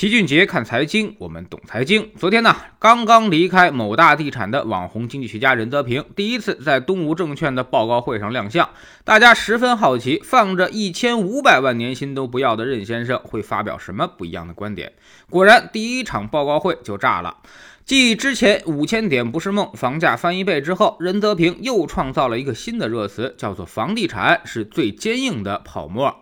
齐俊杰看财经，我们懂财经。昨天呢，刚刚离开某大地产的网红经济学家任泽平，第一次在东吴证券的报告会上亮相，大家十分好奇，放着一千五百万年薪都不要的任先生会发表什么不一样的观点。果然，第一场报告会就炸了。继之前五千点不是梦，房价翻一倍之后，任泽平又创造了一个新的热词，叫做“房地产是最坚硬的泡沫”。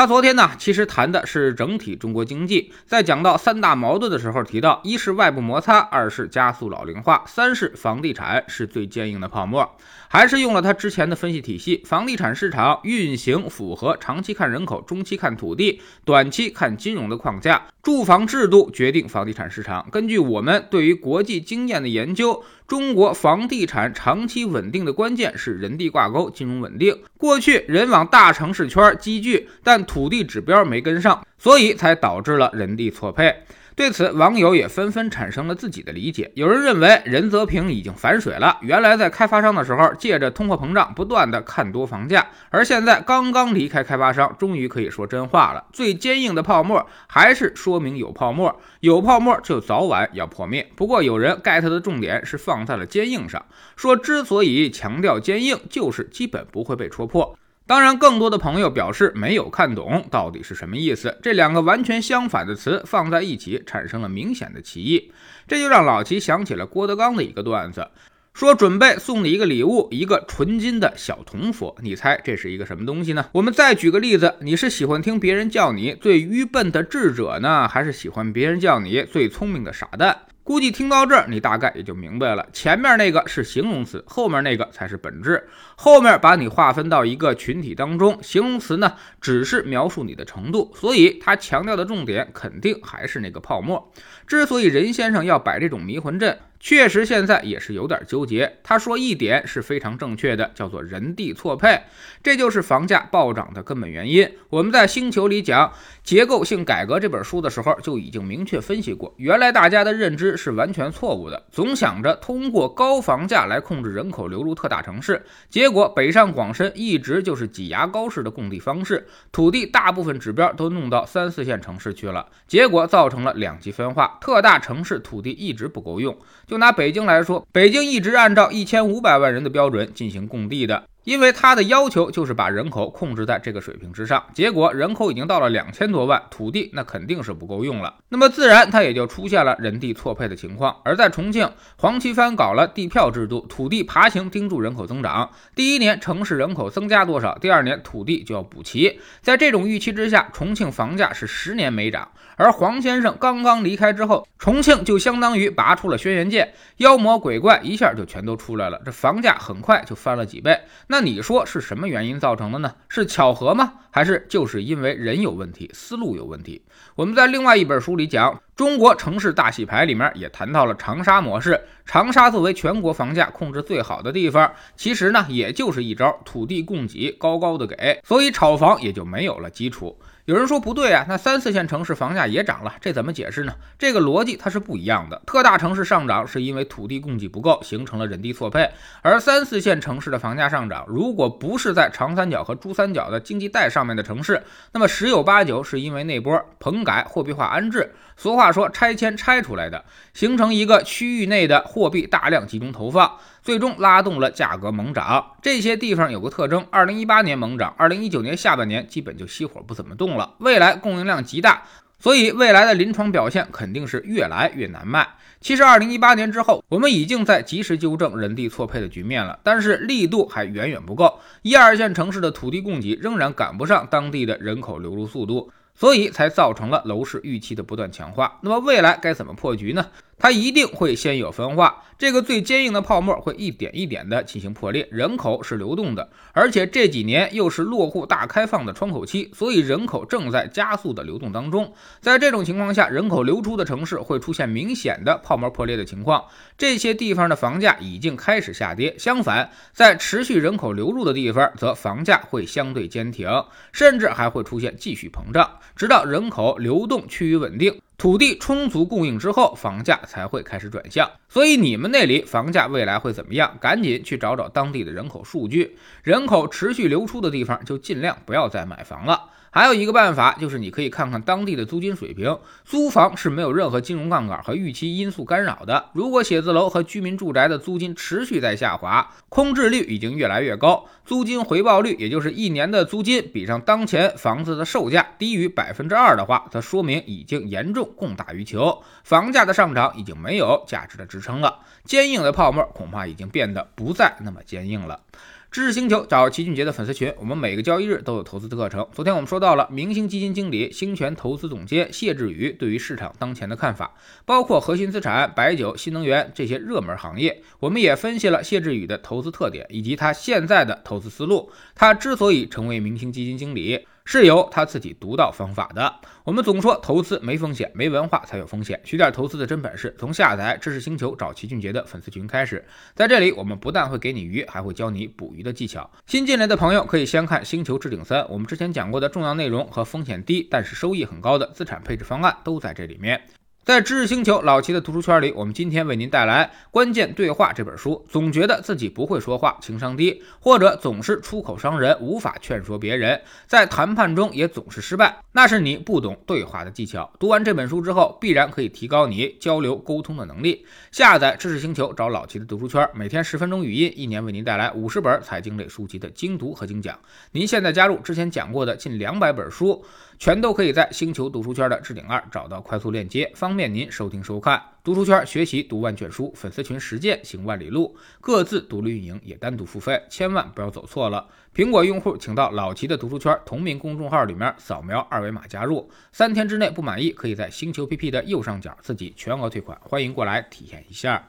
他昨天呢，其实谈的是整体中国经济，在讲到三大矛盾的时候，提到一是外部摩擦，二是加速老龄化，三是房地产是最坚硬的泡沫。还是用了他之前的分析体系，房地产市场运行符合长期看人口、中期看土地、短期看金融的框架，住房制度决定房地产市场。根据我们对于国际经验的研究，中国房地产长期稳定的关键是人地挂钩、金融稳定。过去人往大城市圈积聚，但土地指标没跟上，所以才导致了人地错配。对此，网友也纷纷产生了自己的理解。有人认为任泽平已经反水了，原来在开发商的时候，借着通货膨胀不断的看多房价，而现在刚刚离开开发商，终于可以说真话了。最坚硬的泡沫，还是说明有泡沫，有泡沫就早晚要破灭。不过有人 get 的重点是放在了坚硬上，说之所以强调坚硬，就是基本不会被戳破。当然，更多的朋友表示没有看懂到底是什么意思。这两个完全相反的词放在一起，产生了明显的歧义。这就让老齐想起了郭德纲的一个段子，说准备送你一个礼物，一个纯金的小铜佛。你猜这是一个什么东西呢？我们再举个例子，你是喜欢听别人叫你最愚笨的智者呢，还是喜欢别人叫你最聪明的傻蛋？估计听到这儿，你大概也就明白了，前面那个是形容词，后面那个才是本质。后面把你划分到一个群体当中，形容词呢只是描述你的程度，所以他强调的重点肯定还是那个泡沫。之所以任先生要摆这种迷魂阵。确实，现在也是有点纠结。他说一点是非常正确的，叫做人地错配，这就是房价暴涨的根本原因。我们在星球里讲结构性改革这本书的时候，就已经明确分析过，原来大家的认知是完全错误的，总想着通过高房价来控制人口流入特大城市，结果北上广深一直就是挤牙膏式的供地方式，土地大部分指标都弄到三四线城市去了，结果造成了两极分化，特大城市土地一直不够用。就拿北京来说，北京一直按照一千五百万人的标准进行供地的。因为他的要求就是把人口控制在这个水平之上，结果人口已经到了两千多万，土地那肯定是不够用了，那么自然他也就出现了人地错配的情况。而在重庆，黄奇帆搞了地票制度，土地爬行盯住人口增长，第一年城市人口增加多少，第二年土地就要补齐。在这种预期之下，重庆房价是十年没涨。而黄先生刚刚离开之后，重庆就相当于拔出了轩辕剑，妖魔鬼怪一下就全都出来了，这房价很快就翻了几倍。那你说是什么原因造成的呢？是巧合吗？还是就是因为人有问题，思路有问题？我们在另外一本书里讲《中国城市大洗牌》里面也谈到了长沙模式。长沙作为全国房价控制最好的地方，其实呢也就是一招土地供给高高的给，所以炒房也就没有了基础。有人说不对啊，那三四线城市房价也涨了，这怎么解释呢？这个逻辑它是不一样的。特大城市上涨是因为土地供给不够，形成了人地错配，而三四线城市的房价上涨，如果不是在长三角和珠三角的经济带上面的城市，那么十有八九是因为那波棚改、货币化安置，俗话说拆迁拆出来的，形成一个区域内的货币大量集中投放。最终拉动了价格猛涨。这些地方有个特征：二零一八年猛涨，二零一九年下半年基本就熄火不怎么动了。未来供应量极大，所以未来的临床表现肯定是越来越难卖。其实二零一八年之后，我们已经在及时纠正人地错配的局面了，但是力度还远远不够。一二线城市的土地供给仍然赶不上当地的人口流入速度，所以才造成了楼市预期的不断强化。那么未来该怎么破局呢？它一定会先有分化，这个最坚硬的泡沫会一点一点的进行破裂。人口是流动的，而且这几年又是落户大开放的窗口期，所以人口正在加速的流动当中。在这种情况下，人口流出的城市会出现明显的泡沫破裂的情况，这些地方的房价已经开始下跌。相反，在持续人口流入的地方，则房价会相对坚挺，甚至还会出现继续膨胀，直到人口流动趋于稳定。土地充足供应之后，房价才会开始转向。所以你们那里房价未来会怎么样？赶紧去找找当地的人口数据。人口持续流出的地方，就尽量不要再买房了。还有一个办法就是你可以看看当地的租金水平，租房是没有任何金融杠杆和预期因素干扰的。如果写字楼和居民住宅的租金持续在下滑，空置率已经越来越高，租金回报率也就是一年的租金比上当前房子的售价低于百分之二的话，则说明已经严重供大于求，房价的上涨已经没有价值的支撑了，坚硬的泡沫恐怕已经变得不再那么坚硬了。知识星球找齐俊杰的粉丝群，我们每个交易日都有投资的课程。昨天我们说到了明星基金经理、兴全投资总监谢志宇对于市场当前的看法，包括核心资产、白酒、新能源这些热门行业。我们也分析了谢志宇的投资特点以及他现在的投资思路。他之所以成为明星基金经理。是有他自己独到方法的。我们总说投资没风险，没文化才有风险。学点投资的真本事，从下载知识星球找齐俊杰的粉丝群开始。在这里，我们不但会给你鱼，还会教你捕鱼的技巧。新进来的朋友可以先看《星球置顶三》，我们之前讲过的重要内容和风险低但是收益很高的资产配置方案都在这里面。在知识星球老齐的读书圈里，我们今天为您带来《关键对话》这本书。总觉得自己不会说话，情商低，或者总是出口伤人，无法劝说别人，在谈判中也总是失败，那是你不懂对话的技巧。读完这本书之后，必然可以提高你交流沟通的能力。下载知识星球，找老齐的读书圈，每天十分钟语音，一年为您带来五十本财经类书籍的精读和精讲。您现在加入之前讲过的近两百本书。全都可以在星球读书圈的置顶二找到快速链接，方便您收听收看。读书圈学习读万卷书，粉丝群实践行万里路，各自独立运营也单独付费，千万不要走错了。苹果用户请到老齐的读书圈同名公众号里面扫描二维码加入，三天之内不满意可以在星球 PP 的右上角自己全额退款，欢迎过来体验一下。